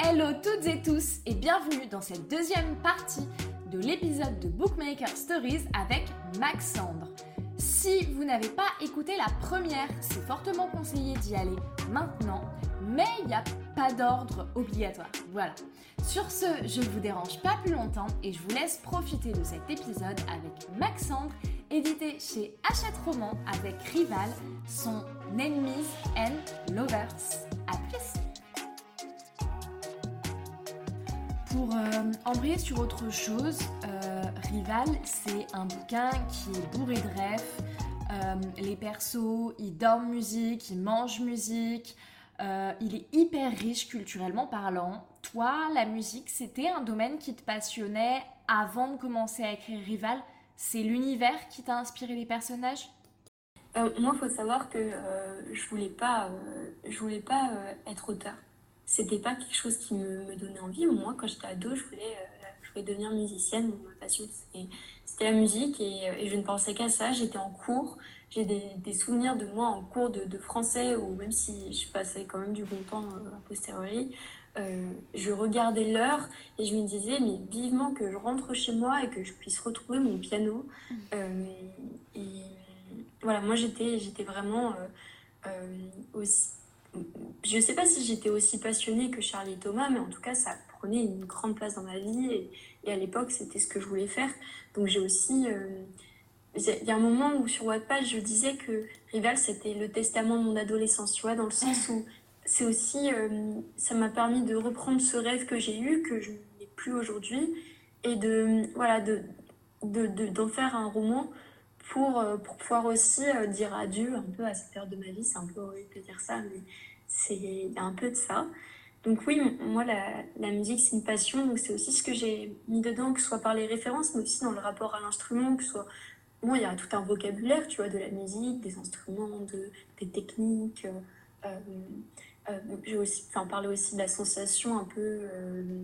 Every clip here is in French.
Hello toutes et tous et bienvenue dans cette deuxième partie de l'épisode de Bookmaker Stories avec Maxandre. Si vous n'avez pas écouté la première, c'est fortement conseillé d'y aller maintenant, mais il n'y a pas d'ordre obligatoire. Voilà. Sur ce, je ne vous dérange pas plus longtemps et je vous laisse profiter de cet épisode avec Maxandre, édité chez Hachette Roman avec Rival, son Enemies and Lovers. A plus Pour euh, embrayer sur autre chose, euh, Rival, c'est un bouquin qui est bourré de rêves. Euh, les persos, ils dorment musique, ils mangent musique. il est hyper riche culturellement parlant. Toi, la musique, c'était un domaine qui te passionnait avant de commencer à écrire Rival? C'est l'univers qui t'a inspiré les personnages? Moi, il faut savoir que je voulais pas, je voulais pas être auteur c'était pas quelque chose qui me, donnait envie. Moi, quand j'étais ado, je voulais, euh, je voulais devenir musicienne. Ma passion, c'était la musique et, euh, et, je ne pensais qu'à ça. J'étais en cours. J'ai des, des, souvenirs de moi en cours de, de, français, ou même si je passais quand même du bon temps euh, a posteriori, euh, je regardais l'heure et je me disais, mais vivement que je rentre chez moi et que je puisse retrouver mon piano. Mmh. Et voilà, moi, j'étais vraiment aussi je ne sais pas si j'étais aussi passionnée que Charlie Thomas, mais en tout cas, ça prenait une grande place dans ma vie. Et, à l'époque, c'était ce que je voulais faire. Donc j'ai aussi... Euh, il y a un moment où sur Wattpad, je disais que Rival, c'était le testament de mon adolescence, tu vois, dans le sens où c'est aussi... Euh, ça m'a permis de reprendre ce rêve que j'ai eu, que je n'ai plus aujourd'hui, et de... Voilà, de d'en de, faire un roman pour, euh, pour pouvoir aussi dire adieu un peu à cette période de ma vie. C'est un peu horrible de dire ça, mais c'est un peu de ça. Donc oui, moi, la, musique, c'est une passion. Donc c'est aussi ce que j'ai mis dedans, que ce soit par les références, mais aussi dans le rapport à l'instrument, que soit... Bon, il y a tout un vocabulaire, tu vois, de la musique, des instruments, de, des techniques. Euh, euh, j'ai aussi, parler aussi de la sensation un peu euh,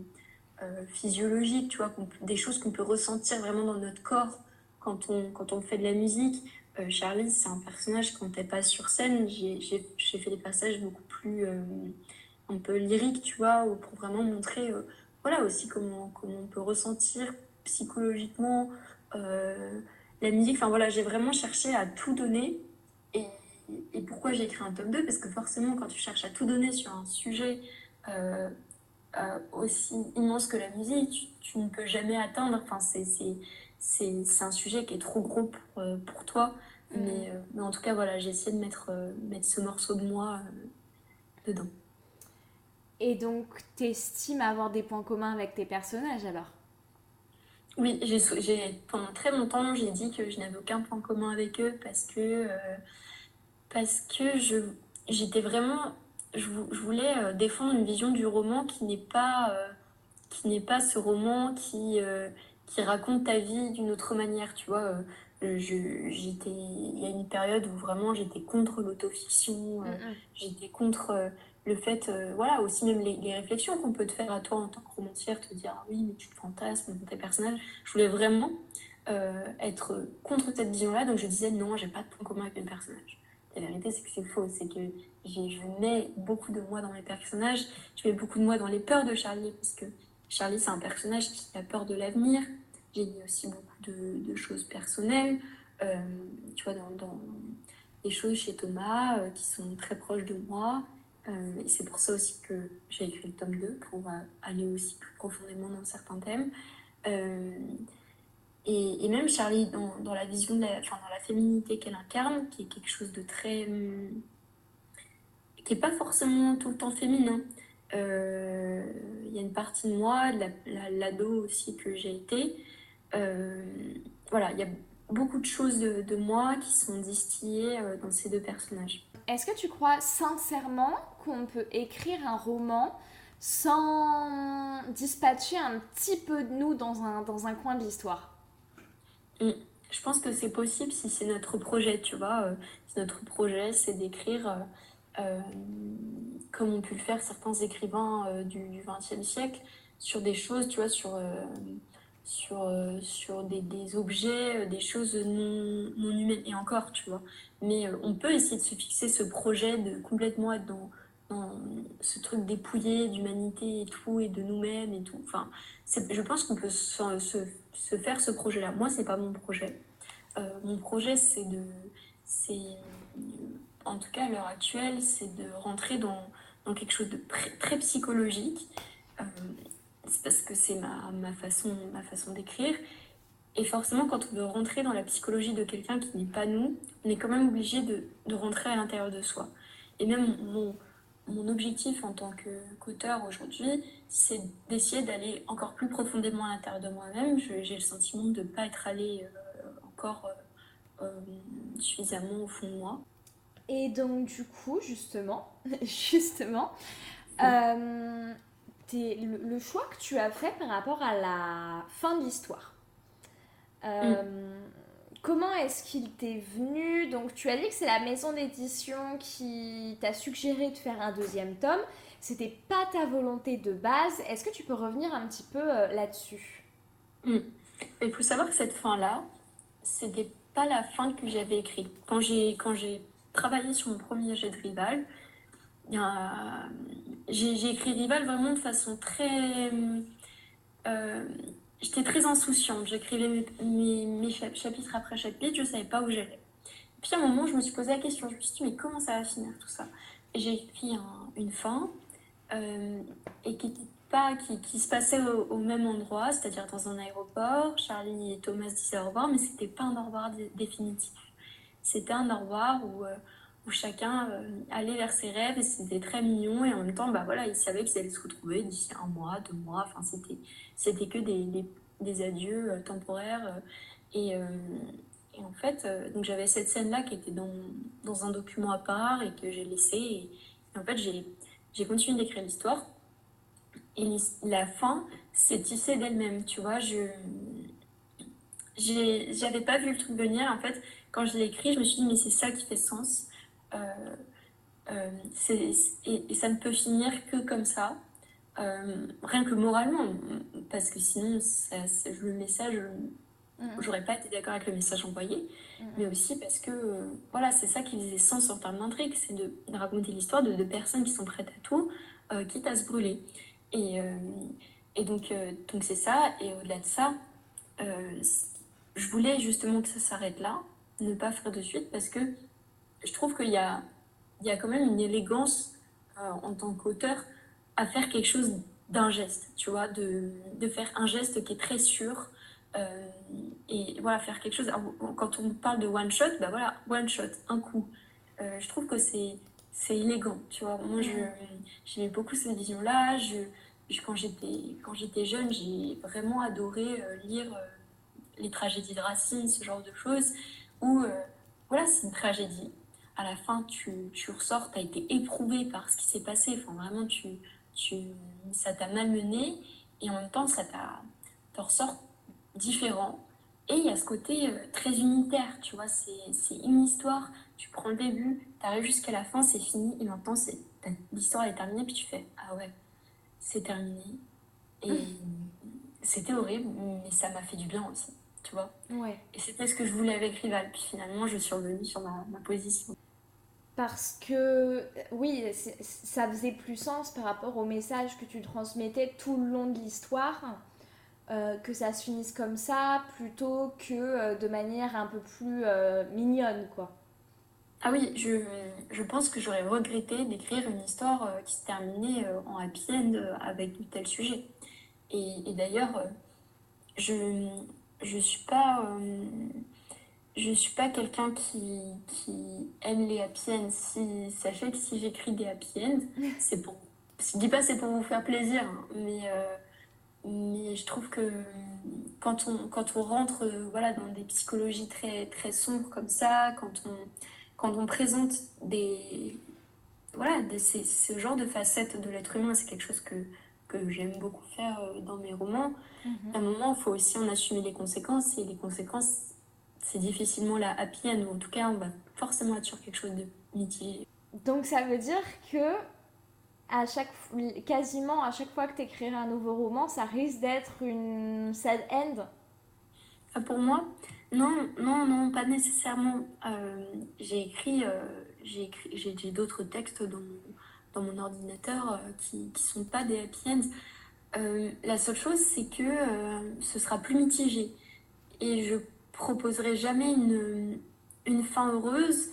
euh physiologique, tu vois, des choses qu'on peut ressentir vraiment dans notre corps quand on, quand on fait de la musique. Euh, Charlie, c'est un personnage quand elle passe sur scène, j'ai fait des passages beaucoup plus euh, un peu lyriques, tu vois, pour vraiment montrer, euh, voilà, aussi comment, comment on peut ressentir psychologiquement la musique. Enfin voilà, j'ai vraiment cherché à tout donner. Et, pourquoi j'ai écrit un tome 2 Parce que forcément, quand tu cherches à tout donner sur un sujet aussi immense que la musique, tu, tu, ne peux jamais atteindre. Enfin, c'est c'est un sujet qui est trop gros pour, euh, pour toi. Mm. Mais, euh, mais, en tout cas, voilà, j'ai essayé de mettre, euh, mettre ce morceau de moi dedans. Et donc, t'estimes avoir des points communs avec tes personnages alors? Oui, j'ai pendant très longtemps, j'ai dit que je n'avais aucun point commun avec eux parce que, parce que je j'étais vraiment. Je, je, voulais défendre une vision du roman qui n'est pas, qui n'est pas ce roman qui qui raconte ta vie d'une autre manière, tu vois. Euh, j'étais, il y a une période où vraiment j'étais contre l'autofiction, euh, j'étais contre euh, le fait, voilà, aussi même les, les réflexions qu'on peut te faire à toi en tant que romancière, te dire ah oui, mais tu te fantasmes dans tes personnages. Je voulais vraiment être contre cette vision-là, donc je disais non, j'ai pas de point commun avec mes personnages. La vérité, c'est que c'est faux, c'est que je mets beaucoup de moi dans mes personnages, je mets beaucoup de moi dans les peurs de Charlie, parce que Charlie, c'est un personnage qui a peur de l'avenir. J'ai mis aussi beaucoup de, choses personnelles, euh, tu vois, dans, des choses chez Thomas euh, qui sont très proches de moi. Euh, et c'est pour ça aussi que j'ai écrit le tome 2, pour aller aussi plus profondément dans certains thèmes. Et, même Charlie, dans, la vision, de la, enfin, dans la féminité qu'elle incarne, qui est quelque chose de très. qui n'est pas forcément tout le temps féminin. Euh, il y a une partie de moi, l'ado aussi que j'ai été. Euh, voilà, il y a beaucoup de choses de, moi qui sont distillées euh, dans ces deux personnages. Est-ce que tu crois sincèrement qu'on peut écrire un roman sans dispatcher un petit peu de nous dans un, dans un coin de l'histoire? Mm. Je pense que c'est possible si c'est notre projet, tu vois. si notre projet, c'est d'écrire euh, comme ont pu le faire certains écrivains euh, du XXe siècle, sur des choses, tu vois, sur, euh, sur, sur des, des, objets, des choses non, non, humaines, et encore, tu vois. Mais on peut essayer de se fixer ce projet de complètement être dans, ce truc dépouillé d'humanité et tout, et de nous-mêmes et tout. Enfin, je pense qu'on peut se, se, faire ce projet-là. Moi, c'est pas mon projet. Mon projet, c'est de. c'est En tout cas, à l'heure actuelle, c'est de rentrer dans, dans, quelque chose de très, psychologique. Euh, c'est parce que c'est ma, ma, façon, ma façon d'écrire. Et forcément, quand on veut rentrer dans la psychologie de quelqu'un qui n'est pas nous, on est quand même obligé de, de rentrer à l'intérieur de soi. Et même mon, mon objectif en tant qu'auteur aujourd'hui, c'est d'essayer d'aller encore plus profondément à l'intérieur de moi-même. J'ai le sentiment de ne pas être allé euh, encore euh, suffisamment au fond de moi. Et donc du coup, justement, justement, le, le, choix que tu as fait par rapport à la fin de l'histoire. Mm. Comment est-ce qu'il t'est venu? Donc, tu as dit que c'est la maison d'édition qui t'a suggéré de faire un deuxième tome. C'était pas ta volonté de base. Est-ce que tu peux revenir un petit peu euh, là-dessus? Hmm. Il faut savoir que cette fin-là, c'était pas la fin que j'avais écrite. Quand j'ai quand j'ai travaillé sur mon premier jet de Rival, j'ai écrit Rival vraiment de façon très euh, J'étais très insouciante. J'écrivais mes, chapitres après chapitre, je ne savais pas où j'allais. Puis à un moment, je me suis posé la question, je me suis dit, mais comment ça va finir tout ça? J'ai écrit une fin euh, et qui, pas, qui, qui, se passait au, même endroit, c'est-à-dire dans un aéroport. Charlie et Thomas disaient au revoir, mais ce n'était pas un au revoir définitif. C'était un au revoir où, euh, où chacun euh, allait vers ses rêves et c'était très mignon. Et en même temps, bah, voilà, ils savaient qu'ils allaient se retrouver d'ici un mois, deux mois. Enfin, c'était c'était que des, des, adieux euh, temporaires. Et, et, en fait, donc j'avais cette scène-là qui était dans, dans, un document à part et que j'ai laissé. Et, en fait, j'ai continué d'écrire l'histoire. Et la fin s'est tissée d'elle-même, tu vois. Je j'avais pas vu le truc venir. En fait, quand je l'ai écrit, je me suis dit, mais c'est ça qui fait sens. Euh, et, et, ça ne peut finir que comme ça. Euh, rien que moralement, parce que sinon, ça, le message, mm. j'aurais pas été d'accord avec le message envoyé, mm. mais aussi parce que voilà, c'est ça qui faisait sens en termes d'intrigue, c'est de, raconter l'histoire de, de, personnes qui sont prêtes à tout, euh, quitte à se brûler. Et, euh, et donc, donc c'est ça, et au-delà de ça, je voulais justement que ça s'arrête là, ne pas faire de suite, parce que je trouve qu'il y a, il y a quand même une élégance en tant qu'auteur à faire quelque chose d'un geste, tu vois, de, de, faire un geste qui est très sûr. Euh, et voilà, faire quelque chose. quand on parle de one shot, bah voilà, one shot, un coup. Euh, je trouve que c'est c'est élégant, tu vois. Moi, j'aimais beaucoup cette vision-là. Je, quand j'étais jeune, j'ai vraiment adoré euh, lire les tragédies de Racine, ce genre de choses, où, voilà, c'est une tragédie. À la fin, tu, tu ressors, tu as été éprouvé par ce qui s'est passé. Enfin, vraiment, tu, tu, ça t'a malmené et en même temps, ça t'a, ressort différent. Et il y a ce côté euh, très unitaire, tu vois, c'est, une histoire, tu prends le début, tu arrives jusqu'à la fin, c'est fini, et maintenant, c'est, l'histoire est terminée, puis tu fais, ah ouais, c'est terminé. Et mmh. c'était horrible, mais ça m'a fait du bien aussi, tu vois. Ouais. Et c'était ce que je voulais avec Rival, puis finalement, je suis revenue sur ma, ma position parce que oui, ça faisait plus sens par rapport au message que tu transmettais tout le long de l'histoire, euh, que ça se finisse comme ça, plutôt que euh, de manière un peu plus euh, mignonne, quoi. Ah oui, je, je pense que j'aurais regretté d'écrire une histoire qui se terminait en happy end avec de tels sujets. Et, et d'ailleurs, je ne suis pas je suis pas quelqu'un qui, qui, aime les happy ends. Si, sachez que si j'écris des happy ends, c'est pour. Je dis pas c'est pour vous faire plaisir, hein, mais, euh, mais je trouve que quand on, quand on rentre euh, voilà, dans des psychologies très, très sombres comme ça, quand on, quand on présente des. Voilà, des, ce genre de facettes de l'être humain, c'est quelque chose que, que j'aime beaucoup faire euh, dans mes romans. Mm-hmm. À un moment, il faut aussi en assumer les conséquences, et les conséquences, c'est difficilement la happy end, ou en tout cas, on va forcément être sur quelque chose de mitigé. Donc ça veut dire que à chaque, quasiment à chaque fois que tu écriras un nouveau roman, ça risque d'être une sad end? Ah, Pour moi, non, non, non, pas nécessairement. Euh, j'ai écrit, euh, j'ai écrit, j'ai d'autres textes dans, dans mon ordinateur qui ne sont pas des happy ends. la seule chose, c'est que ce sera plus mitigé. Et je proposerai jamais une, une fin heureuse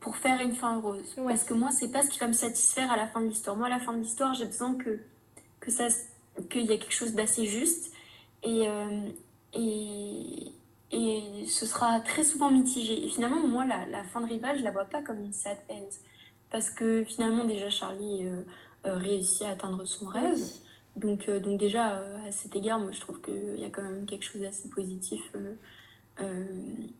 pour faire une fin heureuse. Parce que moi, c'est pas ce qui va me satisfaire à la fin de l'histoire. Moi, à la fin de l'histoire, j'ai besoin que, que ça qu'il y ait quelque chose d'assez juste. Et, et, et ce sera très souvent mitigé. Et finalement, moi, la, la, fin de Rival, je la vois pas comme une sad end. Parce que finalement, déjà, Charlie euh, euh, réussit à atteindre son rêve. Donc, euh, donc déjà, à cet égard, moi, je trouve qu'il y a quand même quelque chose d'assez positif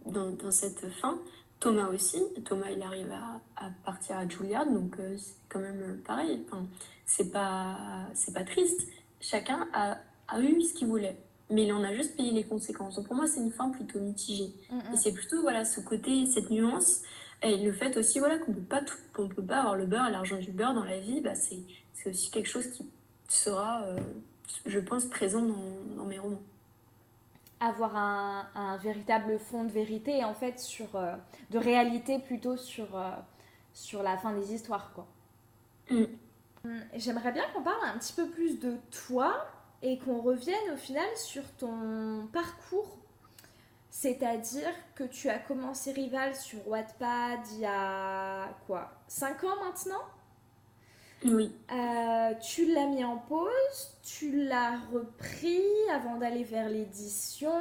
dans, dans, cette fin. Thomas aussi. Thomas, il arrive à, à partir à Juilliard, donc c'est quand même pareil. Enfin, c'est pas, pas triste. Chacun a, a eu ce qu'il voulait mais il en a juste payé les conséquences. Donc pour moi, c'est une fin plutôt mitigée. Mm, mm. Et c'est plutôt voilà, ce côté, cette nuance, et le fait aussi voilà, qu'on ne peut, pas peut pas avoir le beurre et l'argent du beurre dans la vie, bah, c'est aussi quelque chose qui sera, euh, je pense, présent dans, dans, mes romans. Avoir un, un, véritable fond de vérité, en fait, sur, euh, de réalité plutôt sur, euh, sur la fin des histoires. quoi. Mm. J'aimerais bien qu'on parle un petit peu plus de toi et qu'on revienne au final sur ton parcours. C'est-à-dire que tu as commencé Rival sur Wattpad il y a quoi 5 ans maintenant? Oui. Euh, tu l'as mis en pause, tu l'as repris avant d'aller vers l'édition.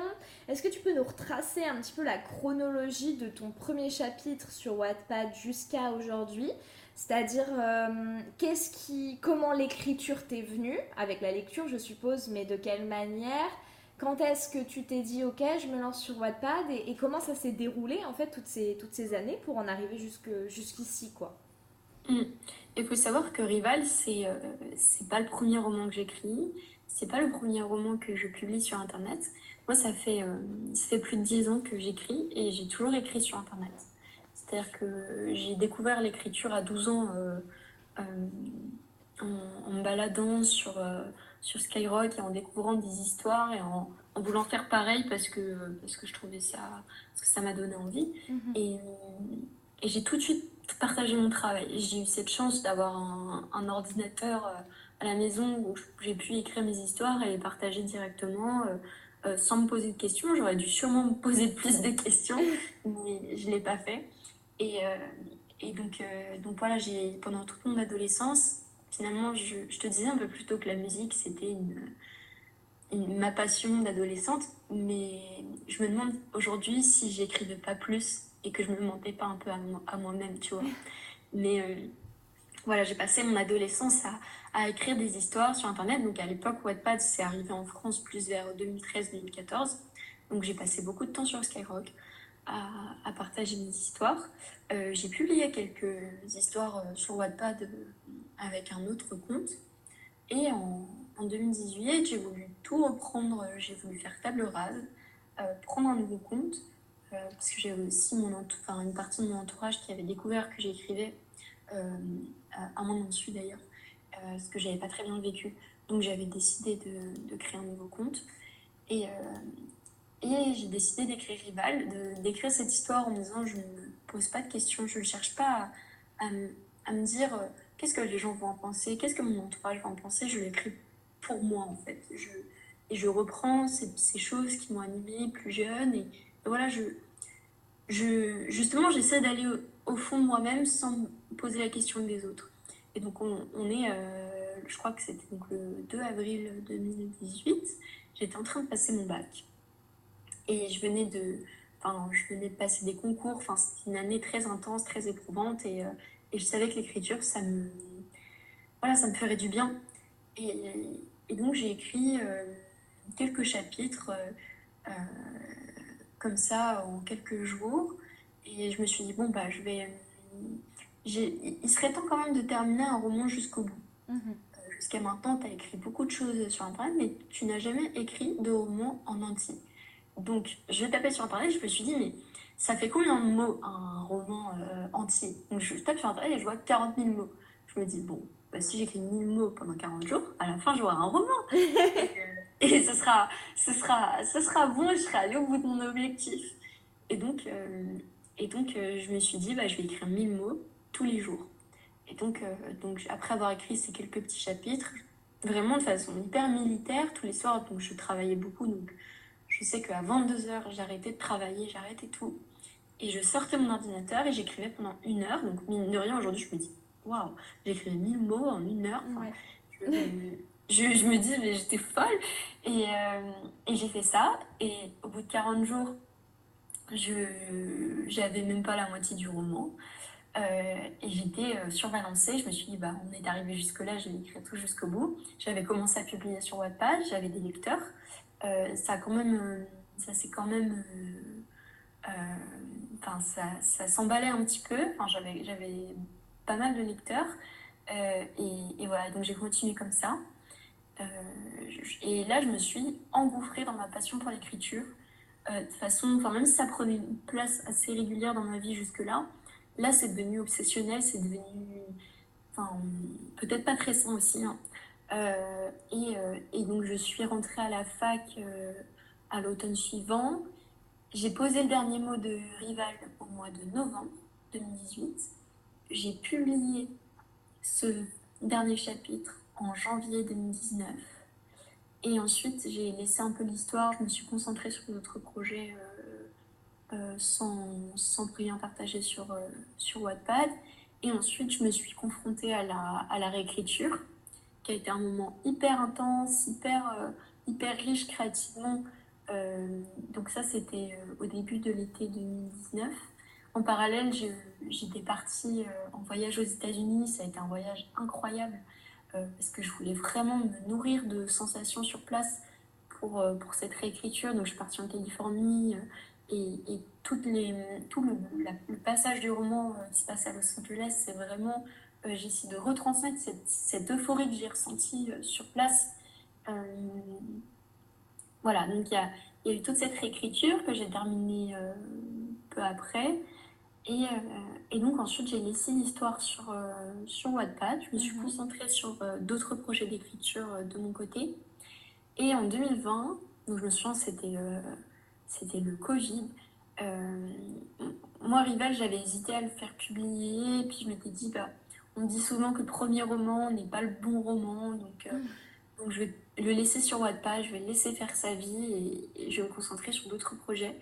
Est-ce que tu peux nous retracer un petit peu la chronologie de ton premier chapitre sur Wattpad jusqu'à aujourd'hui? C'est-à-dire, euh, qu'est-ce qui, comment l'écriture t'est venue, avec la lecture je suppose, mais de quelle manière Quand est-ce que tu t'es dit, ok, je me lance sur Wattpad et, comment ça s'est déroulé en fait toutes ces, toutes ces années pour en arriver jusqu'ici quoi? Hmm. Il faut savoir que Rival, c'est euh, pas le premier roman que j'écris, c'est pas le premier roman que je publie sur Internet. Moi, ça fait, euh, ça fait plus de 10 ans que j'écris et j'ai toujours écrit sur Internet. C'est-à-dire que j'ai découvert l'écriture à 12 ans euh, euh, en, me baladant sur, euh, sur Skyrock et en découvrant des histoires et en, voulant faire pareil parce que, parce que je trouvais ça, parce que ça m'a donné envie. Mhm. Et, et j'ai tout de suite partagé mon travail. J'ai eu cette chance d'avoir un, un, ordinateur à la maison où j'ai pu écrire mes histoires et les partager directement. sans me poser de questions. J'aurais dû sûrement me poser plus de questions, mais je ne l'ai pas fait. Et, euh, et donc, euh, donc voilà, j'ai, pendant toute mon adolescence, finalement, je, te disais un peu plus tôt que la musique, c'était ma passion d'adolescente. Mais je me demande aujourd'hui si j'écrivais pas plus et que je me mentais pas un peu à, à moi-même, tu vois. Mais euh, voilà, j'ai passé mon adolescence à, à, écrire des histoires sur Internet. Donc à l'époque, Wattpad, c'est arrivé en France plus vers 2013-2014. Donc j'ai passé beaucoup de temps sur Skyrock à, partager mes histoires. Euh, j'ai publié quelques histoires euh, sur Wattpad euh, avec un autre compte. Et en, en 2018, j'ai voulu tout reprendre, j'ai voulu faire table rase, prendre un nouveau compte, parce que j'avais aussi mon enfin, une partie de mon entourage qui avait découvert que j'écrivais, un moment dessus d'ailleurs, ce que j'avais pas très bien vécu. Donc j'avais décidé de, de, créer un nouveau compte. Et, et j'ai décidé d'écrire Rival, d'écrire cette histoire en me disant je ne pose pas de questions, je ne cherche pas à, me dire euh, qu'est-ce que les gens vont en penser, qu'est-ce que mon entourage va en penser, je l'écris pour moi en fait. Et je reprends ces, choses qui m'ont animée plus jeune. Et, voilà, je, justement, j'essaie d'aller au, fond de moi-même sans me poser la question des autres. Et donc on, est, euh, je crois que c'était le 2 avril 2018, j'étais en train de passer mon bac. Et je venais de, enfin, je venais de passer des concours. Enfin, c'était une année très intense, très éprouvante. Et, euh, et je savais que l'écriture, ça me, voilà, ça me ferait du bien. Et, et donc, j'ai écrit euh, quelques chapitres euh, comme ça en quelques jours. Et je me suis dit, bon, bah, je vais. il serait temps quand même de terminer un roman jusqu'au bout. Mm-hmm. Jusqu'à maintenant, tu as écrit beaucoup de choses sur Internet, mais tu n'as jamais écrit de roman en entier. Donc, je tapais sur Internet, je me suis dit, mais ça fait combien de mots un roman euh, entier? Donc, je tape sur Internet et je vois 40 000 mots. Je me dis, bon, bah, si j'écris 1000 mots pendant 40 jours, à la fin, j'aurai un roman. et, ce, sera, ce, sera, ce sera bon et je serai allée au bout de mon objectif. Et donc, euh, et donc euh, je me suis dit, bah, je vais écrire 1000 mots tous les jours. Et donc, donc après avoir écrit ces quelques petits chapitres, vraiment de façon hyper militaire, tous les soirs, donc je travaillais beaucoup, donc je sais qu'à 22h, j'arrêtais de travailler, j'arrêtais tout. Et je sortais mon ordinateur et j'écrivais pendant une heure. Donc, mine de rien, aujourd'hui, je me dis, waouh, j'écrivais 1000 mots en une heure. je, je, me dis, mais j'étais folle. Et, euh, et j'ai fait ça. Et au bout de 40 jours, je j'avais même pas la moitié du roman. Euh, et j'étais euh, surbalancée. Je me suis dit, bah, on est arrivé jusque-là, je vais écrire tout jusqu'au bout. J'avais commencé à publier sur Wattpad, j'avais des lecteurs. Euh, ça quand ça c'est quand même, enfin, ça, s'emballait un petit peu. J'avais, j'avais pas mal de lecteurs. Et, et, voilà, donc j'ai continué comme ça. et là, je me suis engouffrée dans ma passion pour l'écriture. de façon, enfin, même si ça prenait une place assez régulière dans ma vie jusque-là, Là, c'est devenu obsessionnel, c'est devenu. Enfin, peut-être pas très sain aussi. Hein. Euh, et, euh, et, donc, je suis rentrée à la fac euh, à l'automne suivant. J'ai posé le dernier mot de Rival au mois de novembre 2018. J'ai publié ce dernier chapitre en janvier 2019. Et ensuite, j'ai laissé un peu l'histoire. Je me suis concentrée sur d'autres projets sans, sans, rien partager sur, euh, sur Wattpad. Et ensuite, je me suis confrontée à la, à la réécriture, qui a été un moment hyper intense, hyper, euh, hyper riche créativement. donc ça, c'était au début de l'été 2019. En parallèle, j'étais partie en voyage aux États-Unis. Ça a été un voyage incroyable parce que je voulais vraiment me nourrir de sensations sur place pour, pour cette réécriture. Donc je suis partie en Californie, et, et tout le, passage du roman euh, qui se passe à Los Angeles, c'est vraiment, euh, j'essaie de retransmettre cette, cette euphorie que j'ai ressentie euh, sur place. voilà, donc il y a, y a, eu toute cette réécriture que j'ai terminée peu après. Et, et, donc ensuite, j'ai laissé l'histoire sur, sur Wattpad. Je me suis mhm. concentrée sur d'autres projets d'écriture de mon côté. Et en 2020, donc je me souviens, c'était c'était le Covid. Euh, moi, Rival, j'avais hésité à le faire publier, puis je m'étais dit, bah, on dit souvent que le premier roman n'est pas le bon roman, donc, euh, mm. donc je vais le laisser sur Wattpad, je vais le laisser faire sa vie et, je vais me concentrer sur d'autres projets.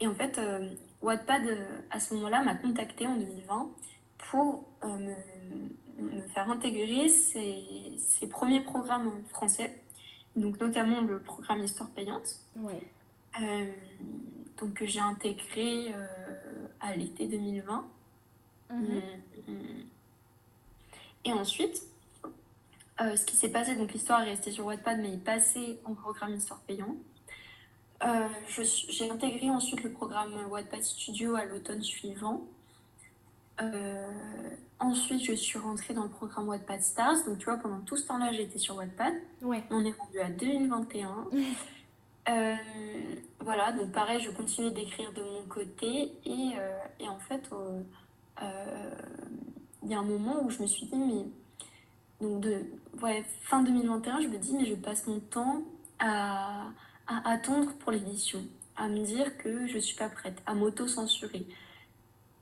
Et en fait, euh, Wattpad, à ce moment-là, m'a contacté en 2020 pour me, me, faire intégrer ses, ses, premiers programmes français, donc notamment le programme Histoire payante. Ouais. Euh, donc j'ai intégré euh, à l'été 2020. Mhm. Mm, mm. Et ensuite, euh, ce qui s'est passé, donc l'histoire est restée sur Wattpad, mais est passée en programme Histoire payant. j'ai intégré ensuite le programme Wattpad Studio à l'automne suivant. ensuite, je suis rentrée dans le programme Wattpad Stars. Donc, tu vois, pendant tout ce temps-là, j'étais sur Wattpad. Ouais. On est rendu à 2021. Euh, voilà, donc pareil, je continue d'écrire de mon côté et, euh, et en fait, euh, il y a un moment où je me suis dit, mais donc de ouais, fin 2021, je me dis, mais je passe mon temps à, attendre pour l'édition, à me dire que je suis pas prête, à m'auto-censurer.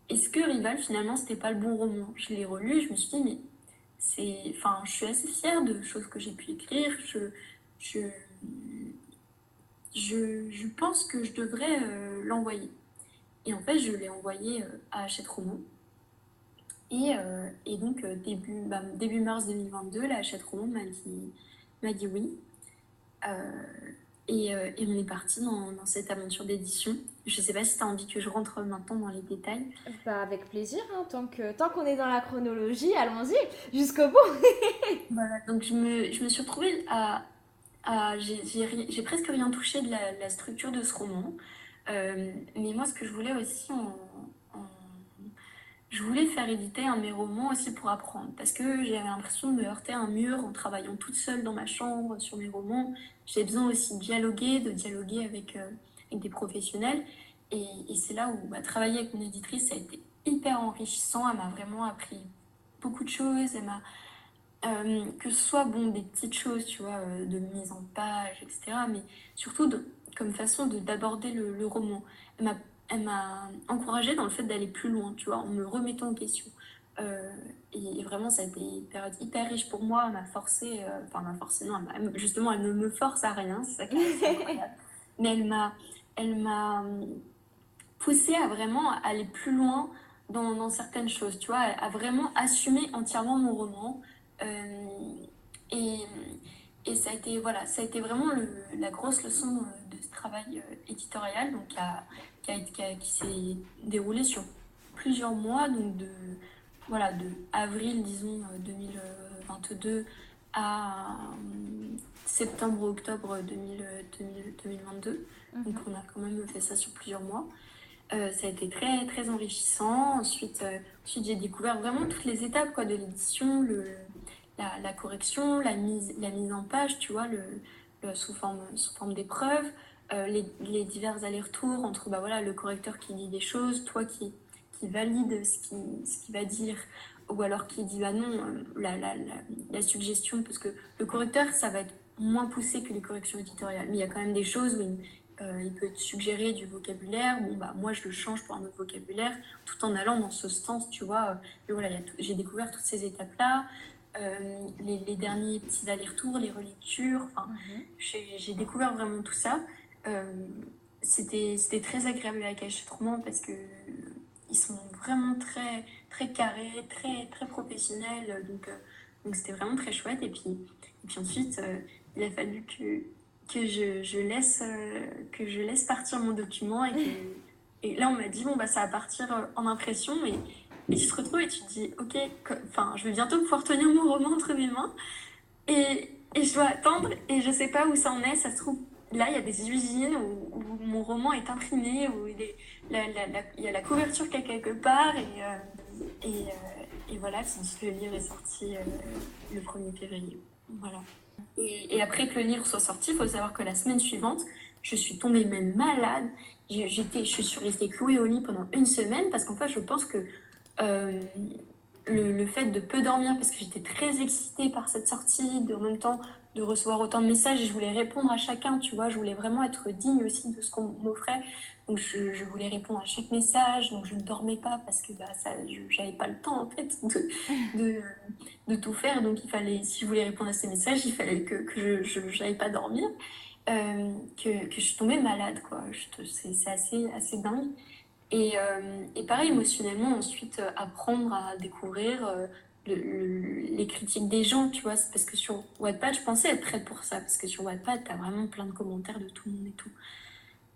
Est-ce que Rival, finalement, c'était pas le bon roman? Je l'ai relu, je me suis dit, mais c'est. Enfin, je suis assez fière de choses que j'ai pu écrire. Je, je, je, je, pense que je devrais euh, l'envoyer. Et en fait, je l'ai envoyé euh, à Hachette Roman. Et, euh, et donc, début, bah, début mars 2022, la Roman m'a dit, m'a dit oui. Et, et, on est parti dans, dans, cette aventure d'édition. Je ne sais pas si tu as envie que je rentre maintenant dans les détails. Bah avec plaisir, hein. tant qu'on tant qu'on est dans la chronologie, allons-y jusqu'au bout. voilà, donc je me, je me suis retrouvée à, j'ai presque rien touché de la, structure de ce roman. Euh, mais moi, ce que je voulais aussi, je voulais faire éditer un de mes romans aussi pour apprendre. Parce que j'avais l'impression de me heurter un mur en travaillant toute seule dans ma chambre sur mes romans. J'ai besoin aussi de dialoguer, de dialoguer avec, euh, avec des professionnels. Et, c'est là où bah, travailler avec mon éditrice, ça a été hyper enrichissant. Elle m'a vraiment appris beaucoup de choses. Elle m'a euh, que ce soit bon, des petites choses, tu vois, euh, de mise en page, etc., mais surtout de, comme façon d'aborder le, roman. Encouragée dans le fait d'aller plus loin, tu vois, en me remettant en question. et, vraiment, ça a été une période hyper riche pour moi. Elle m'a forcé, enfin, m'a forcé, non, justement, elle ne me force à rien, c'est ça qui est incroyable. Mais elle m'a, elle m'a poussé à vraiment aller plus loin dans, dans, certaines choses, tu vois, à vraiment assumer entièrement mon roman. et, et ça a été, voilà, ça a été vraiment la grosse leçon de ce travail éditorial donc, qui, a, qui, s'est déroulé sur plusieurs mois, donc de, voilà, de avril, disons, 2022 à septembre-octobre 2022. Mhm. Donc on a quand même fait ça sur plusieurs mois. Euh, ça a été très, très enrichissant. Ensuite, euh, ensuite j'ai découvert vraiment toutes les étapes quoi, de l'édition, le, la, correction, la mise, la mise en page, tu vois, le, sous forme, sous forme d'épreuve, euh, les, les, divers allers-retours entre bah, voilà, le correcteur qui dit des choses, toi qui, qui valide ce qu'il ce qui va dire, ou alors qui dit bah non, euh, la, la, la, suggestion, parce que le correcteur, ça va être moins poussé que les corrections éditoriales, mais il y a quand même des choses où il, euh, il peut te suggérer du vocabulaire, bon bah moi je le change pour un autre vocabulaire, tout en allant dans ce sens, tu vois. Voilà, j'ai découvert toutes ces étapes-là. Euh, les, derniers petits allers-retours, les relectures. Enfin, mhm. J'ai découvert vraiment tout ça. Euh, C'était très agréable avec Roman parce que ils sont vraiment très, très carrés, très, très professionnels. Donc, euh, donc c'était vraiment très chouette. Et puis, et puis ensuite, euh, il a fallu que, que, je, je laisse, que je laisse partir mon document. Et, et là, on m'a dit, bon, bah, ça va partir en impression. Et, et tu te retrouves et tu te dis, ok, enfin, je vais bientôt pouvoir tenir mon roman entre mes mains. Et, et je dois attendre et je sais pas où ça en est. Ça se trouve, là, il y a des usines où, mon roman est imprimé, où il, il y a la couverture est quelque part. Et, euh, et, euh, et, voilà, le livre est sorti euh, le 1er février. Voilà. Et, et, après que le livre soit sorti, il faut savoir que la semaine suivante, je suis tombée même malade. J'étais, je suis restée clouée au lit pendant une semaine parce qu'en fait, je pense que euh, le, fait de peu dormir parce que j'étais très excitée par cette sortie, en même temps de recevoir autant de messages et je voulais répondre à chacun, tu vois, je voulais vraiment être digne aussi de ce qu'on m'offrait. Donc je, voulais répondre à chaque message, donc je ne dormais pas parce que bah, ça, j'avais pas le temps en fait de, de, tout faire. Donc il fallait, si je voulais répondre à ces messages, il fallait que, que je n'allais pas dormir, euh, que, que je tombée malade, quoi. C'est assez, assez dingue. Et, euh, et, pareil, émotionnellement, ensuite, euh, apprendre à découvrir euh, les critiques des gens, tu vois. Parce que sur Wattpad, je pensais être prête pour ça. Parce que sur Wattpad, t'as vraiment plein de commentaires de tout le monde et tout.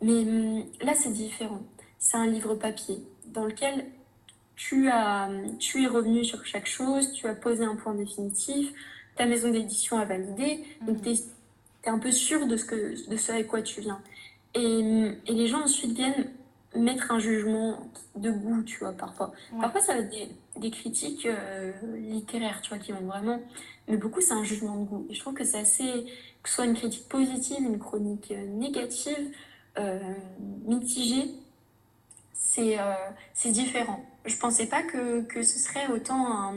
Mais hum, là, c'est différent. C'est un livre papier dans lequel tu, as, tu es revenu sur chaque chose, tu as posé un point définitif, ta maison d'édition a validé, donc mmh. tu es, un peu sûr de ce, que, de ce avec quoi tu viens. Et, hum, et les gens ensuite viennent mettre un jugement de goût, tu vois, parfois. Parfois, ça va être des, des critiques euh, littéraires, tu vois, qui vont vraiment... Mais beaucoup, c'est un jugement de goût. Et je trouve que c'est assez... Que ce soit une critique positive, une chronique euh, négative, euh, mitigée, c'est c'est différent. Je pensais pas que, que ce serait autant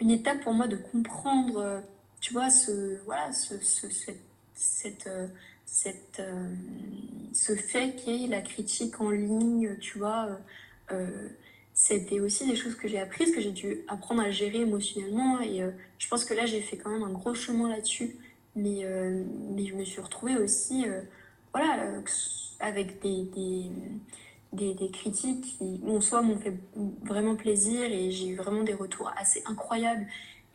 une étape pour moi de comprendre, tu vois, ce, voilà, ce, ce cette, cette cette, euh, ce fait ait la critique en ligne, tu vois, euh, euh, c'était aussi des choses que j'ai apprises, que j'ai dû apprendre à gérer émotionnellement. Et je pense que là, j'ai fait quand même un gros chemin là-dessus. Mais, mais je me suis retrouvée aussi, voilà, avec des, des, des, des, critiques qui, bon, soit m'ont fait vraiment plaisir et j'ai eu vraiment des retours assez incroyables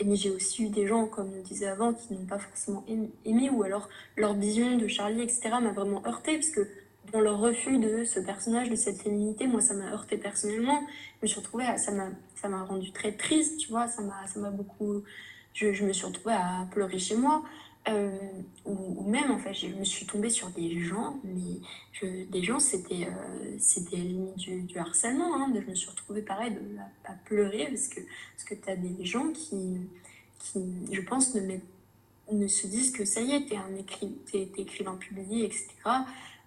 mais j'ai aussi eu des gens, comme on disait avant, qui n'ont pas forcément aimé, ou alors leur vision de Charlie, etc., m'a vraiment heurté, parce que dans leur refus de ce personnage, de cette féminité, moi, ça m'a heurté personnellement. Je me suis retrouvée, ça m'a, ça m'a rendu très triste, tu vois, ça m'a, ça m'a beaucoup. Je, je, me suis retrouvée à pleurer chez moi. Euh, ou, même, en fait, je me suis tombée sur des gens, mais des gens, c'était euh, c'était du, harcèlement. Hein, je me suis retrouvée pareil de, à, pleurer parce que, parce que tu as des gens qui, qui, je pense, ne, se disent que ça y est, tu es, un écrivain publié, etc.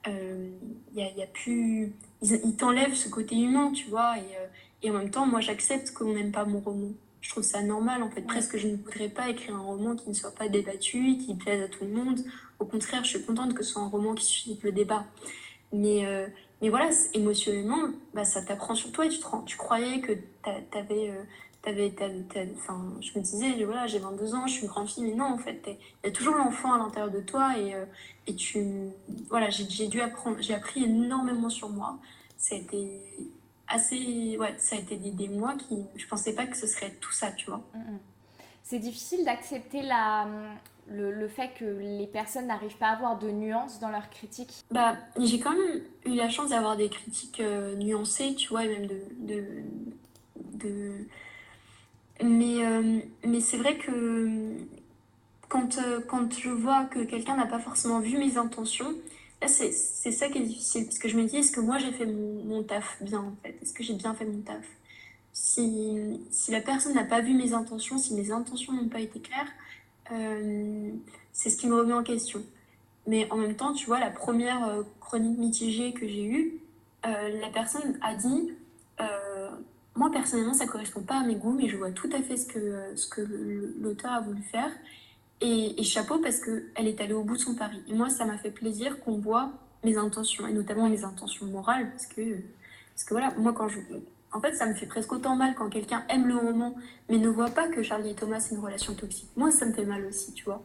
Il euh, y, a, plus. Ils, ils t'enlèvent ce côté humain, tu vois, et, euh, et en même temps, moi, j'accepte qu'on n'aime pas mon roman je trouve ça normal en fait. Presque je ne voudrais pas écrire un roman qui ne soit pas débattu, qui plaise à tout le monde. Au contraire, je suis contente que ce soit un roman qui suscite le débat. Mais, euh, mais voilà, émotionnellement, bah, ça t'apprend sur toi et tu, te tu croyais que euh, t'avais, enfin, je me disais, voilà, j'ai 22 ans, je suis une grande fille, mais non, en fait, il y a toujours l'enfant à l'intérieur de toi et, euh, et tu, voilà, j'ai, dû apprendre, j'ai appris énormément sur moi. Ça a été assez, ouais, ça a été des, mois qui, je pensais pas que ce serait tout ça, tu vois. Mm, mm. C'est difficile d'accepter la, le, le, fait que les personnes n'arrivent pas à avoir de nuances dans leurs critiques Bah, j'ai quand même eu la chance d'avoir des critiques euh, nuancées, tu vois, et même de, de, de mais, euh, mais c'est vrai que quand, euh, quand je vois que quelqu'un n'a pas forcément vu mes intentions, c'est ça qui est difficile. Parce que je me dis, est-ce que moi, j'ai fait mon, taf bien, en fait? Est-ce que j'ai bien fait mon taf? Si, si la personne n'a pas vu mes intentions, si mes intentions n'ont pas été claires, euh, c'est ce qui me remet en question. Mais en même temps, tu vois, la première chronique mitigée que j'ai eue, la personne a dit moi, personnellement, ça correspond pas à mes goûts, mais je vois tout à fait ce que, ce que l'auteur a voulu faire. Et, chapeau parce qu'elle est allée au bout de son pari. Moi, ça m'a fait plaisir qu'on voit mes intentions, et notamment mes intentions morales, parce que, parce que voilà, moi, quand je. En fait, ça me fait presque autant mal quand quelqu'un aime le roman, mais ne voit pas que Charlie et Thomas, c'est une relation toxique. Moi, ça me fait mal aussi, tu vois.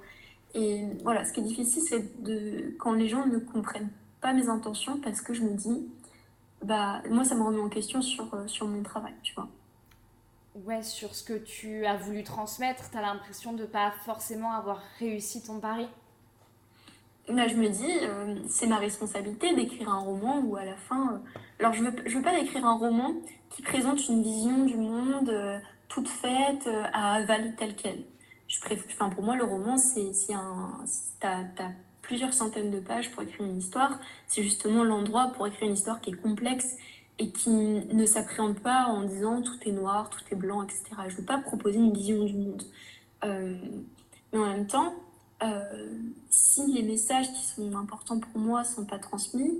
Et voilà, ce qui est difficile, c'est de quand les gens ne comprennent pas mes intentions, parce que je me dis, bah, moi, ça me remet en question sur, euh, sur mon travail, tu vois. Ouais, sur ce que tu as voulu transmettre, tu as l'impression de pas forcément avoir réussi ton pari? Là, je me dis, euh, c'est ma responsabilité d'écrire un roman où à la fin. Euh, alors, je veux, je veux pas écrire un roman qui présente une vision du monde toute faite à avaler telle quelle. Je préfère, enfin, pour moi, le roman, c'est un. T'as plusieurs centaines de pages pour écrire une histoire, c'est justement l'endroit pour écrire une histoire qui est complexe et qui ne s'appréhende pas en disant tout est noir, tout est blanc, etc. Je ne veux pas proposer une vision du monde. Euh, mais en même temps, euh, si les messages qui sont importants pour moi ne sont pas transmis,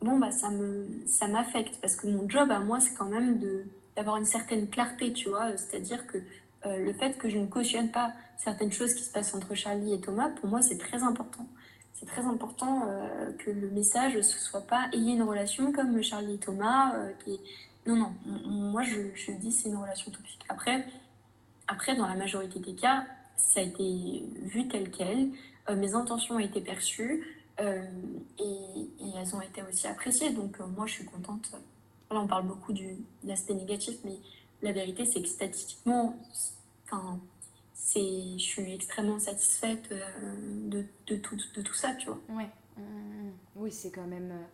bon, bah, ça, me, ça m'affecte parce que mon job à moi, c'est quand même d'avoir une certaine clarté, tu vois. C'est-à-dire que euh, le fait que je ne cautionne pas certaines choses qui se passent entre Charlie et Thomas, pour moi, c'est très important c'est très important euh, que le message ne soit pas ayez une relation comme Charlie et Thomas. Euh. Non, non, moi je, je dis c'est une relation toxique. Après, après, dans la majorité des cas, ça a été vu tel quel. Euh, mes intentions ont été perçues et, elles ont été aussi appréciées. Donc moi je suis contente. Là on parle beaucoup du, de l'aspect négatif, mais la vérité c'est que statistiquement, enfin, je suis extrêmement satisfaite euh, de, de, tout, de tout ça, tu vois. Ouais. Mmh, mmh, mmh. oui, c'est quand même, euh,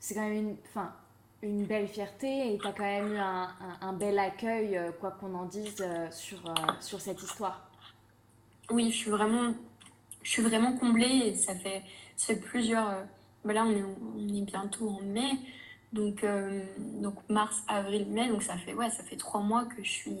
c'est quand même une, enfin, une belle fierté et tu as quand même eu un, un, bel accueil, euh, quoi qu'on en dise, sur, sur cette histoire. Oui, je suis vraiment, je suis vraiment comblée et ça fait, ça fait plusieurs. Ben là, on est, on est bientôt en mai. Donc, donc mars, avril, mai, donc ça fait, ouais, ça fait trois mois que je suis,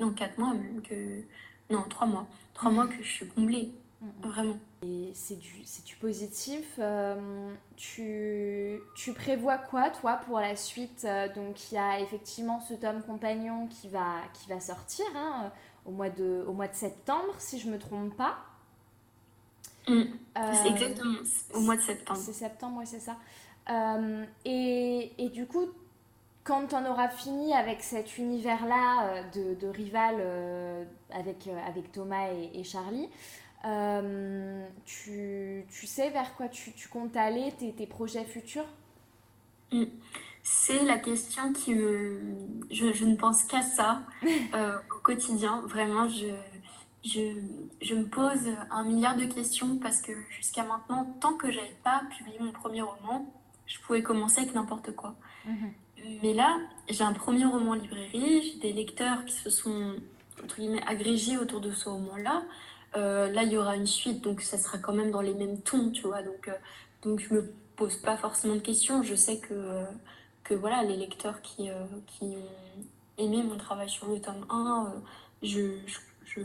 non, quatre mois même, que, non, trois mois. Trois mois que je suis comblée. Vraiment. Et c'est du, c'est du positif. Euh, tu, tu, prévois quoi, toi, pour la suite? Euh, Donc, il y a effectivement ce tome compagnon qui va, qui va sortir hein, au, mois de, au mois de septembre, si je ne me trompe pas. Mm. c'est euh, exactement au mois de septembre. C'est septembre, oui, c'est ça. et, et, du coup, quand on aura fini avec cet univers-là euh, de, de, rival euh, avec, euh, avec Thomas et, Charlie, tu, tu, sais vers quoi tu, tu comptes aller, tes, tes projets futurs? Mm. C'est la question qui me... Je, je ne pense qu'à ça au quotidien. Vraiment, je, je, je, me pose un milliard de questions parce que jusqu'à maintenant, tant que j'avais pas publié mon premier roman, je pouvais commencer avec n'importe quoi. Mm-hmm. Mais là, j'ai un premier roman librairie, j'ai des lecteurs qui se sont entre guillemets, agrégés autour de ce roman-là. Euh, là, il y aura une suite, donc ça sera quand même dans les mêmes tons, tu vois. Donc, euh, donc je me pose pas forcément de questions. Je sais que, euh, que voilà, les lecteurs qui, qui ont aimé mon travail sur le tome 1, je, je,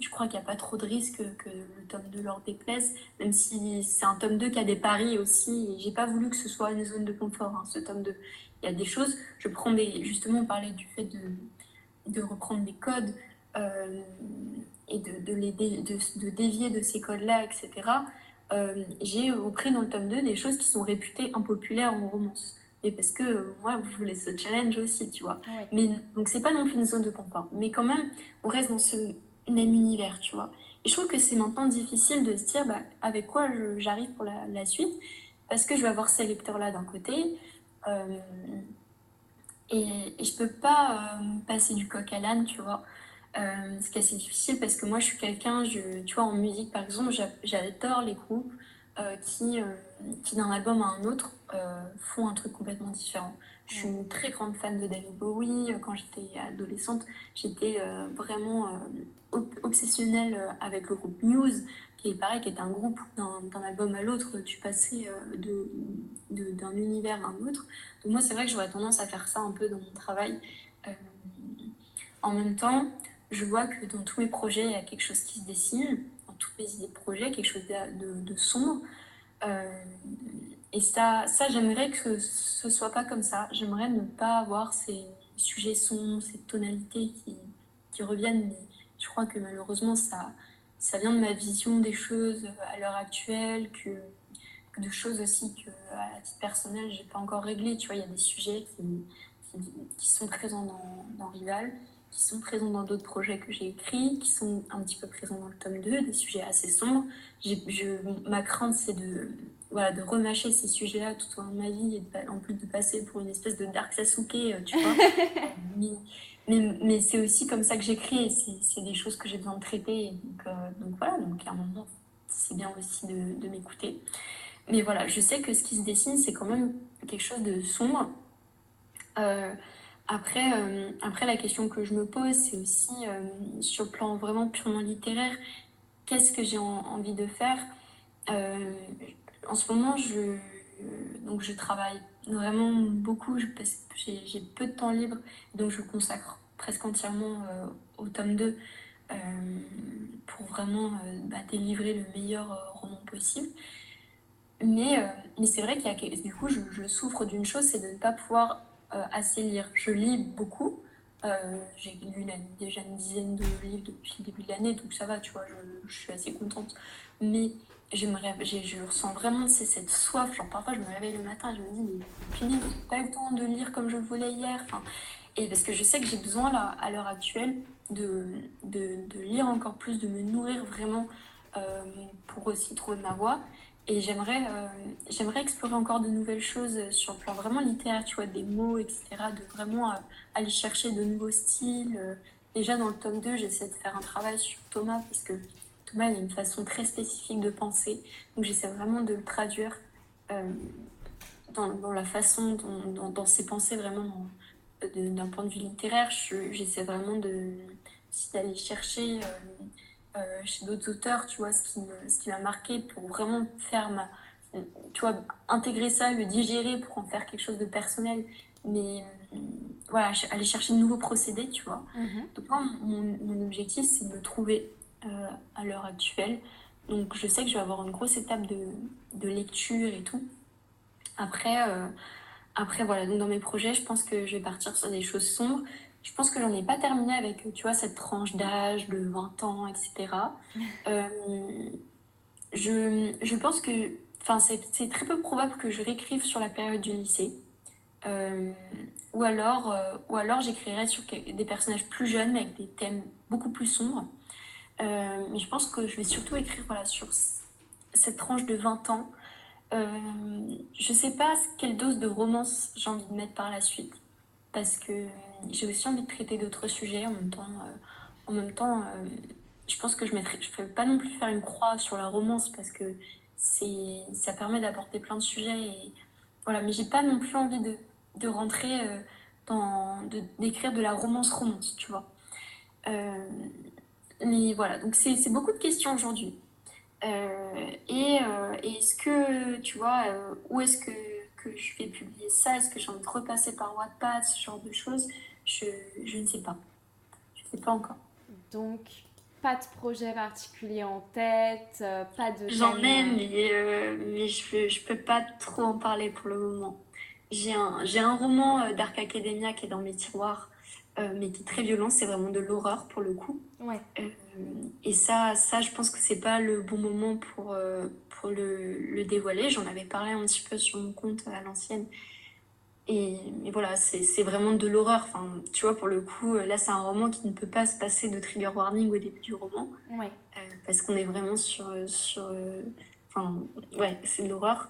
je, crois qu'il n'y a pas trop de risques que le tome 2 leur déplaise, même si c'est un tome 2 qui a des paris aussi. J'ai pas voulu que ce soit une zone de confort, hein, ce tome 2 il y a des choses, je prends des, justement, parler du fait de, de reprendre des codes euh, et de, de, les de, de, dévier de ces codes-là, etc. Euh, j'ai repris dans le tome 2 des choses qui sont réputées impopulaires en romance. mais parce que moi, je voulais ce challenge aussi, tu vois. Mais donc, c'est pas non plus une zone de confort. Mais quand même, on reste dans ce même univers, tu vois. Et je trouve que c'est maintenant difficile de se dire bah, avec quoi j'arrive pour la, suite, parce que je vais avoir ces lecteurs-là d'un côté, euh, et, et, je peux pas euh, passer du coq à l'âne, tu vois. Euh, ce qui est assez difficile parce que moi je suis quelqu'un, tu vois, en musique par exemple, j'adore les groupes euh, qui, qui d'un album à un autre font un truc complètement différent. Je suis une très grande fan de David Bowie. Quand j'étais adolescente, j'étais vraiment obsessionnelle avec le groupe Muse, qui est pareil, qui est un groupe d'un album à l'autre, tu passais d'un de, univers à un autre. Donc moi, c'est vrai que j'aurais tendance à faire ça un peu dans mon travail. en même temps, je vois que dans tous mes projets, il y a quelque chose qui se dessine, dans toutes mes idées de projet, quelque chose de, sombre. Euh, et ça, ça j'aimerais que ce soit pas comme ça. J'aimerais ne pas avoir ces sujets sombres, ces tonalités qui, qui reviennent. Mais je crois que malheureusement, ça, ça vient de ma vision des choses à l'heure actuelle, que, de choses aussi que, à titre personnel, j'ai pas encore réglé. Tu vois, il y a des sujets qui, sont présents dans, Rival qui sont présents dans d'autres projets que j'ai écrits, qui sont un petit peu présents dans le tome 2, des sujets assez sombres. Ma crainte, c'est de, voilà, de remâcher ces sujets-là tout au long de ma vie et en plus de passer pour une espèce de Dark Sasuke, euh, tu vois. mais, c'est aussi comme ça que j'écris c'est des choses que j'ai besoin de traiter. donc, euh, donc, voilà, donc à un moment, c'est bien aussi de, m'écouter. Mais voilà, je sais que ce qui se dessine, c'est quand même quelque chose de sombre. Euh, après, euh, après, la question que je me pose, c'est aussi sur le plan vraiment purement littéraire, qu'est-ce que j'ai envie de faire? En ce moment, donc je travaille vraiment beaucoup, j'ai peu de temps libre, donc je consacre presque entièrement au tome 2 pour vraiment bah, délivrer le meilleur roman possible. Mais, mais c'est vrai qu'il du coup, je, je souffre d'une chose, c'est de ne pas pouvoir euh, assez lire. Je lis beaucoup. Euh, j'ai lu déjà une dizaine de livres depuis le début de l'année, donc ça va, tu vois, je, suis assez contente. Mais j'aimerais, je ressens vraiment cette soif. Genre, parfois, je me réveille le matin et je me dis, mais j'ai pas le temps de lire comme je voulais hier. Enfin, et parce que je sais que j'ai besoin, là, à l'heure actuelle, de, de, de, lire encore plus, de me nourrir vraiment euh, pour aussi trouver ma voie. Et j'aimerais euh, j'aimerais explorer encore de nouvelles choses sur le plan vraiment littéraire, tu vois, des mots, etc. De vraiment euh, aller chercher de nouveaux styles. Déjà dans le tome 2, j'essaie de faire un travail sur Thomas parce que Thomas il a une façon très spécifique de penser. Donc j'essaie vraiment de le traduire dans, dans, la façon, dont, dans, ses pensées vraiment d'un point de vue littéraire. J'essaie vraiment d'aller chercher euh, chez d'autres auteurs, tu vois, ce qui, ce qui m'a marqué pour vraiment faire ma. Tu vois, intégrer ça, le digérer pour en faire quelque chose de personnel. Mais euh, voilà, aller chercher de nouveaux procédés, tu vois. Mhm. Donc, moi, mon, mon objectif, c'est de trouver euh, à l'heure actuelle. Donc, je sais que je vais avoir une grosse étape de, de lecture et tout. Après, après, voilà, donc dans mes projets, je pense que je vais partir sur des choses sombres je pense que j'en ai pas terminé avec, tu vois, cette tranche d'âge de 20 ans, etc. Euh, je, je, pense que, enfin, c'est très peu probable que je réécrive sur la période du lycée. Euh, ou alors, euh, ou alors j'écrirai sur des personnages plus jeunes, mais avec des thèmes beaucoup plus sombres. Mais je pense que je vais surtout écrire voilà, sur cette tranche de 20 ans. je sais pas quelle dose de romance j'ai envie de mettre par la suite. Parce que j'ai aussi envie de traiter d'autres sujets en même temps. Euh, en même temps, euh, je pense que je ne vais pas non plus faire une croix sur la romance parce que ça permet d'aborder plein de sujets. Et, voilà, mais j'ai pas non plus envie de, de rentrer euh, dans, d'écrire de la romance-romance, tu vois. Mais voilà, donc c'est, beaucoup de questions aujourd'hui. et est-ce que, tu vois, où est-ce que, que je vais publier ça? Est-ce que j'ai envie de repasser par Wattpad, ce genre de choses? Je, je ne sais pas. Je ne sais pas encore. Donc, pas de projet particulier en tête, euh, pas de... J'en ai, mais, euh, mais je ne je peux pas trop en parler pour le moment. J'ai un, un roman euh, Dark Academia qui est dans mes tiroirs, mais qui est très violent, c'est vraiment de l'horreur pour le coup. Ouais. et ça, ça, je pense que c'est pas le bon moment pour, pour le, le dévoiler. J'en avais parlé un petit peu sur mon compte à l'ancienne, et, voilà, c'est vraiment de l'horreur. Enfin, tu vois, pour le coup, là, c'est un roman qui ne peut pas se passer de trigger warning au début du roman. Ouais. parce qu'on est vraiment sur. sur enfin, ouais, c'est de l'horreur.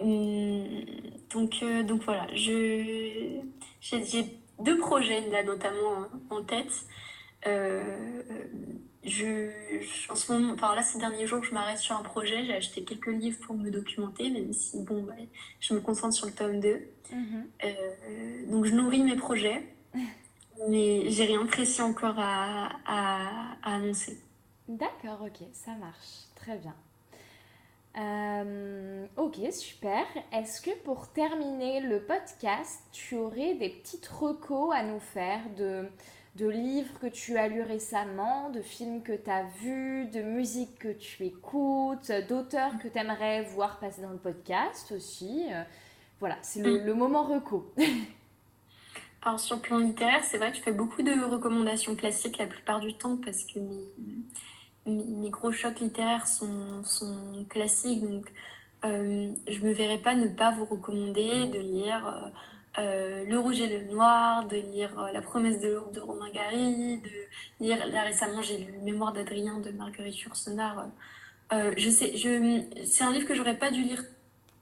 Hum, donc, donc voilà, j'ai deux projets là notamment en tête. Euh, je, en ce moment, enfin là, ces derniers jours, je m'arrête sur un projet. J'ai acheté quelques livres pour me documenter, même si, bon, je me concentre sur le tome 2. Mhm. Euh, donc, je nourris mes projets, mais j'ai rien précis encore à, à, annoncer. D'accord, ok, ça marche. Très bien. Euh, ok, super. Est-ce que pour terminer le podcast, tu aurais des petites recos à nous faire de de livres que tu as lus récemment, de films que tu as vus, de musique que tu écoutes, d'auteurs que tu aimerais voir passer dans le podcast aussi? Euh, voilà, c'est le, moment reco. Alors sur le plan littéraire, c'est vrai que je fais beaucoup de recommandations classiques la plupart du temps parce que mes, gros chocs littéraires sont, sont classiques. Donc euh, je me verrais pas ne pas vous recommander de lire... Euh, euh, le Rouge et le Noir, de lire euh, La promesse de l'Aube de Romain Gary, de lire, là récemment j'ai lu Mémoire d'Adrien de Marguerite Yourcenar. Je sais, je, c'est un livre que j'aurais pas dû lire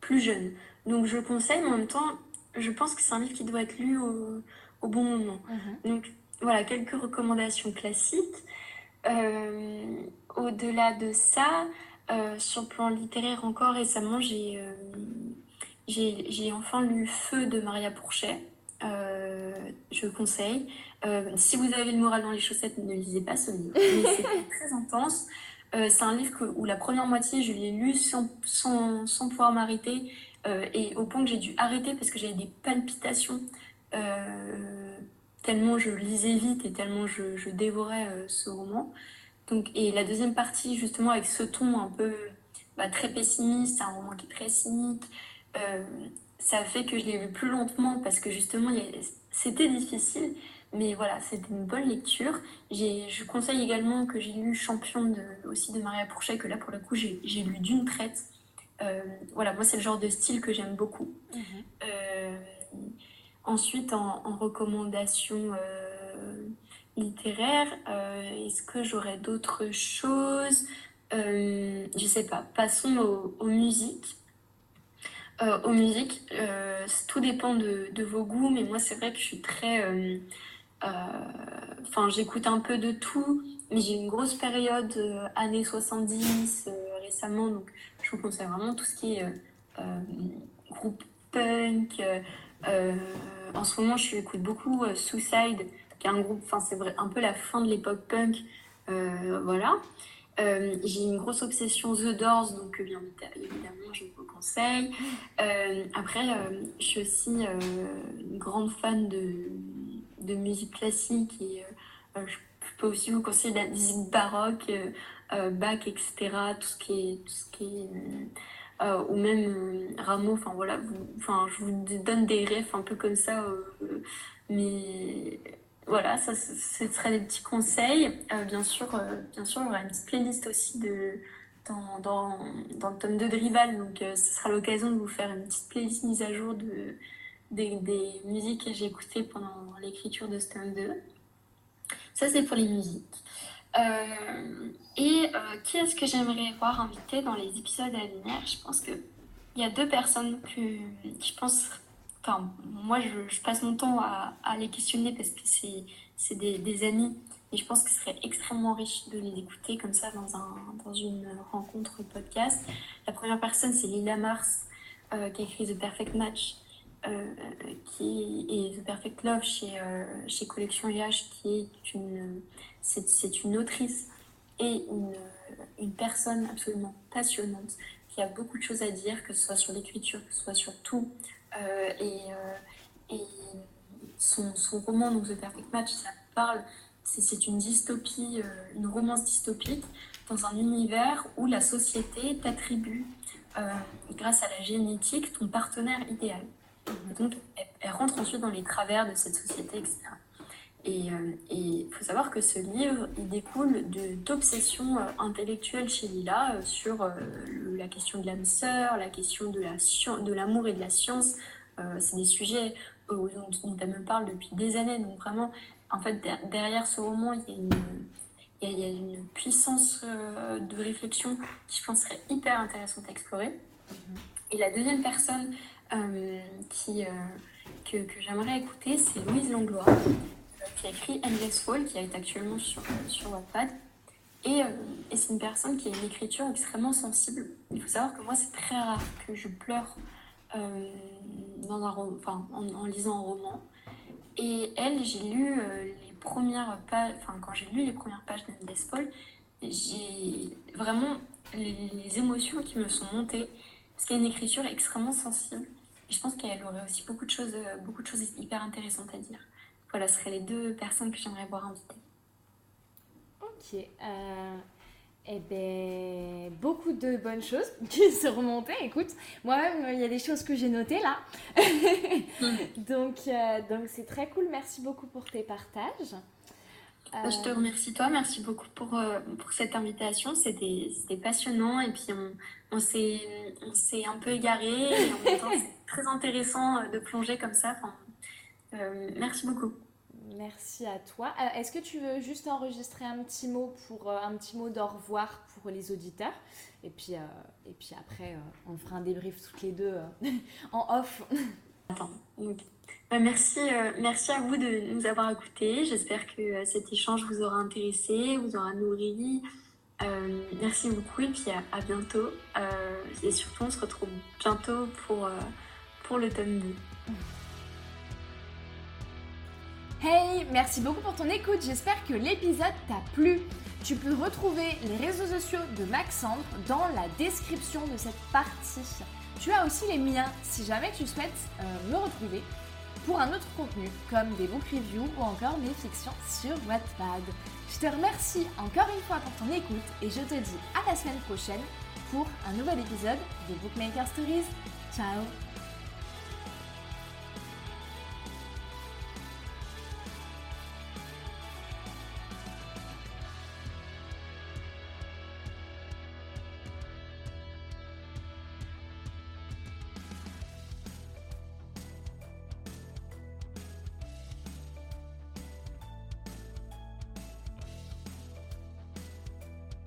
plus jeune. Donc je le conseille, mais en même temps, je pense que c'est un livre qui doit être lu au, bon moment. Mhm. Donc voilà, quelques recommandations classiques. Au-delà de ça, sur le plan littéraire encore récemment, j'ai j'ai enfin lu Feu de Maria Pourchet. Euh, je conseille. Euh, si vous avez le moral dans les chaussettes, ne lisez pas ce livre. C'est très intense. Euh, c'est un livre où la première moitié, je l'ai lu sans, sans, sans pouvoir m'arrêter. et au point que j'ai dû arrêter parce que j'avais des palpitations. Tellement je lisais vite et tellement je, je dévorais ce roman. Donc, et la deuxième partie, justement, avec ce ton un peu bah, très pessimiste, c'est un roman qui est très cynique. Euh, ça fait que je l'ai lu plus lentement parce que justement, c'était difficile. Mais voilà, c'était une bonne lecture. Je conseille également que j'ai lu Champion de, aussi de Maria Pourchet, que là, pour le coup, j'ai lu d'une traite. Euh, voilà, moi, c'est le genre de style que j'aime beaucoup. Mhm. Euh, ensuite, en, recommandation littéraire, est-ce que j'aurais d'autres choses? Je sais pas. Passons aux musiques. Euh, aux musiques. Euh, tout dépend de, vos goûts, mais moi, c'est vrai que je suis très. Euh, enfin, j'écoute un peu de tout, mais j'ai une grosse période années 70 récemment, donc je vous conseille vraiment tout ce qui est groupe punk. En ce moment, je écoute beaucoup Suicide, qui est un groupe, enfin, c'est un peu la fin de l'époque punk. voilà. Euh, j'ai une grosse obsession The Doors, donc euh, bien évidemment, je vous conseille. Euh, après, je suis aussi une grande fan de, de musique classique et je peux aussi vous conseiller la musique baroque, Bach, etc. Tout ce qui est ou même Rameau. Enfin voilà, enfin je vous donne des rêves un peu comme ça, mais voilà, ça, ce serait des petits conseils. Euh, bien sûr, euh, bien sûr, il y aura une petite playlist aussi de, dans, dans, dans le tome 2 de Rival. Donc, euh, ce sera l'occasion de vous faire une petite playlist mise à jour de, des musiques que j'ai écoutées pendant l'écriture de ce tome 2. Ça, c'est pour les musiques. Et qui est-ce que j'aimerais voir invité dans les épisodes à venir? Je pense qu'il y a deux personnes que je pense Enfin, moi, je, passe mon temps à, les questionner parce que c'est des, des, amis. Et je pense que ce serait extrêmement riche de les écouter comme ça dans, un, dans une rencontre podcast. La première personne, c'est Lila Mars, euh, qui a écrit The Perfect Match. Euh, qui et The Perfect Love chez, euh, chez Collection IH, qui est une, c'est, une autrice et une, une personne absolument passionnante qui a beaucoup de choses à dire, que ce soit sur l'écriture, que ce soit sur tout, euh, et, et son, son, roman, donc The Perfect Match, ça parle, c'est une dystopie, une romance dystopique dans un univers où la société t'attribue, grâce à la génétique, ton partenaire idéal. Donc, elle, rentre ensuite dans les travers de cette société, etc. Et il faut savoir que ce livre, il découle d'obsessions intellectuelles chez Lila sur la question de l'âme sœur, la question de l'amour la, et de la science, c'est des sujets dont, dont, elle me parle depuis des années. Donc vraiment, en fait, derrière ce roman, il y a une, il y a une puissance de réflexion qui, je pense, serait hyper intéressante à explorer. Mm-hmm. Et la deuxième personne qui, que, que j'aimerais écouter, c'est Louise Langlois, qui a écrit Endless Fall, qui est actuellement sur, sur Wattpad. Et, euh, et c'est une personne qui a une écriture extrêmement sensible. Il faut savoir que moi, c'est très rare que je pleure euh, dans un en, lisant un roman. Et elle, j'ai lu euh, les premières pages, enfin, quand j'ai lu les premières pages d'Endless Fall, j'ai vraiment les, les, émotions qui me sont montées. Parce qu'il y a une écriture extrêmement sensible. Et je pense qu'elle aurait aussi beaucoup de choses, beaucoup de choses hyper intéressantes à dire. Voilà, ce seraient les deux personnes que j'aimerais voir invitées. Ok. Euh, eh bien, beaucoup de bonnes choses qui se remontaient. Écoute, moi-même, il y a des choses que j'ai notées là. donc, euh, donc c'est très cool. Merci beaucoup pour tes partages. Euh, Je te remercie toi, merci beaucoup pour, pour cette invitation. C'était passionnant et puis on, on s'est un peu égaré c'est très intéressant de plonger comme ça. Merci beaucoup. Merci à toi. Euh, est-ce que tu veux juste enregistrer un petit mot pour euh, un petit mot d'au revoir pour les auditeurs? Et puis euh, et puis après on fera un débrief toutes les deux en off. Attends. Bah, merci merci à vous de nous avoir écoutés. J'espère que cet échange vous aura intéressé, vous aura nourri. merci beaucoup et puis à, bientôt. et surtout on se retrouve bientôt pour pour le tome 2. Hey, merci beaucoup pour ton écoute, j'espère que l'épisode t'a plu. Tu peux retrouver les réseaux sociaux de Maxandre dans la description de cette partie. Tu as aussi les miens si jamais tu souhaites euh, me retrouver pour un autre contenu comme des book reviews ou encore mes fictions sur Wattpad. Je te remercie encore une fois pour ton écoute et je te dis à la semaine prochaine pour un nouvel épisode de Bookmaker Stories. Ciao